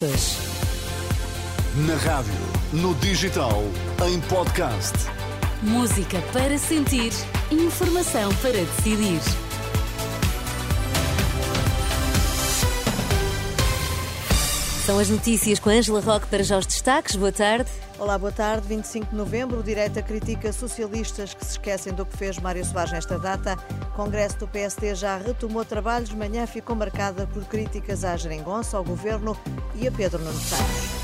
Na rádio, no digital, em podcast. Música para sentir, informação para decidir. São as notícias com Angela Roque para já os destaques. Boa tarde. Olá, boa tarde. 25 de novembro, o Direita critica socialistas que se esquecem do que fez Mário Soares nesta data. Congresso do PSD já retomou trabalhos. Manhã ficou marcada por críticas à Geringonça, ao Governo e a Pedro Nuno Santos.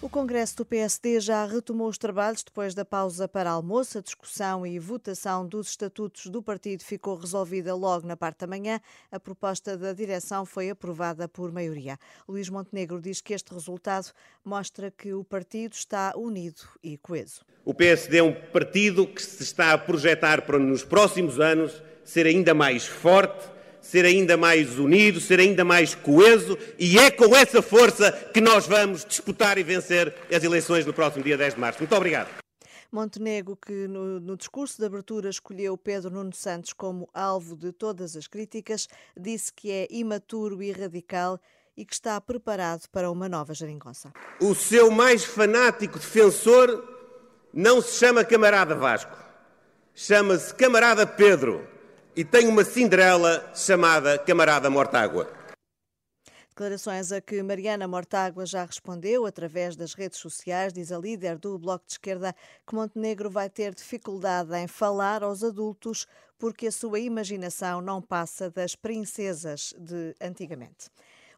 O Congresso do PSD já retomou os trabalhos depois da pausa para almoço. A discussão e votação dos estatutos do partido ficou resolvida logo na parte da manhã. A proposta da direção foi aprovada por maioria. Luís Montenegro diz que este resultado mostra que o partido está unido e coeso. O PSD é um partido que se está a projetar para nos próximos anos ser ainda mais forte ser ainda mais unido, ser ainda mais coeso, e é com essa força que nós vamos disputar e vencer as eleições no próximo dia 10 de março. Muito obrigado. Montenegro, que no, no, discurso de abertura escolheu Pedro Nuno Santos como alvo de todas as críticas, disse que é imaturo e radical e que está preparado para uma nova geringonça. O seu mais fanático defensor não se chama camarada Vasco, chama-se camarada Pedro e tem uma Cinderela chamada Camarada Mortágua. Declarações a que Mariana Mortágua já respondeu através das redes sociais, diz a líder do Bloco de Esquerda que Montenegro vai ter dificuldade em falar aos adultos porque a sua imaginação não passa das princesas de antigamente.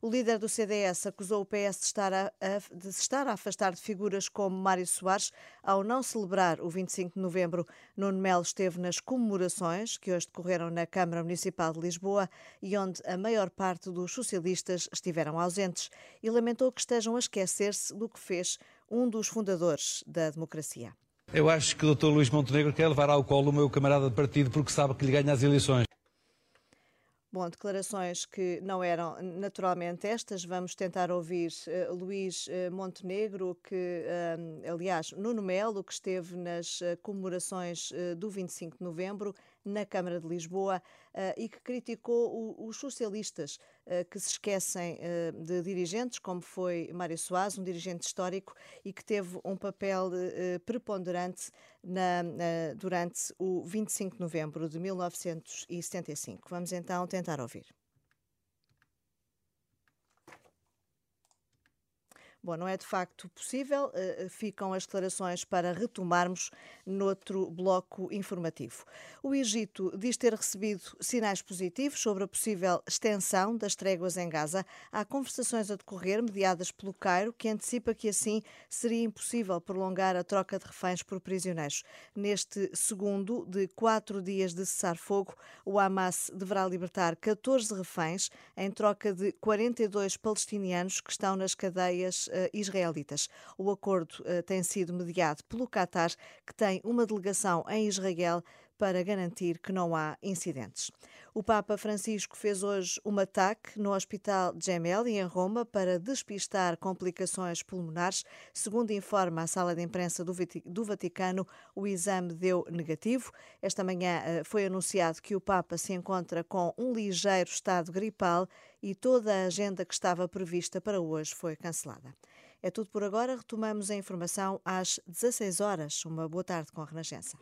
O líder do CDS acusou o PS de estar a, a, de se estar a afastar de figuras como Mário Soares ao não celebrar o 25 de novembro. Nuno Melo esteve nas comemorações que hoje decorreram na Câmara Municipal de Lisboa e onde a maior parte dos socialistas estiveram ausentes e lamentou que estejam a esquecer-se do que fez um dos fundadores da democracia. Eu acho que o Dr. Luís Montenegro quer levar ao colo o meu camarada de partido porque sabe que lhe ganha as eleições. Bom, declarações que não eram naturalmente estas. Vamos tentar ouvir uh, Luís uh, Montenegro, que, uh, aliás, Nuno Melo, que esteve nas comemorações do 25 de novembro na Câmara de Lisboa e que criticou os socialistas que se esquecem de dirigentes, como foi Mário Soares, um dirigente histórico e que teve um papel preponderante na, durante o 25 de novembro de 1975. Vamos então tentar ouvir. Bom, não é de facto possível, eh, eh, ficam as declarações para retomarmos noutro bloco informativo. O Egito diz ter recebido sinais positivos sobre a possível extensão das tréguas em Gaza. Há conversações a decorrer, mediadas pelo Cairo, que antecipa que assim seria impossível prolongar a troca de reféns por prisioneiros. Neste segundo de quatro dias de cessar-fogo, o Hamas deverá libertar 14 reféns em troca de 42 palestinianos que estão nas cadeias uh, israelitas. O acordo uh, tem sido mediado pelo Qatar, que tem uma delegação em Israel para garantir que não há incidentes. O Papa Francisco fez hoje um ataque no Hospital Gemelli, em Roma, para despistar complicações pulmonares. Segundo informa a sala de imprensa do Vaticano, o exame deu negativo. Esta manhã foi anunciado que o Papa se encontra com um ligeiro estado gripal e toda a agenda que estava prevista para hoje foi cancelada. É tudo por agora. Retomamos a informação às 16 horas. Uma boa tarde com a Renascença.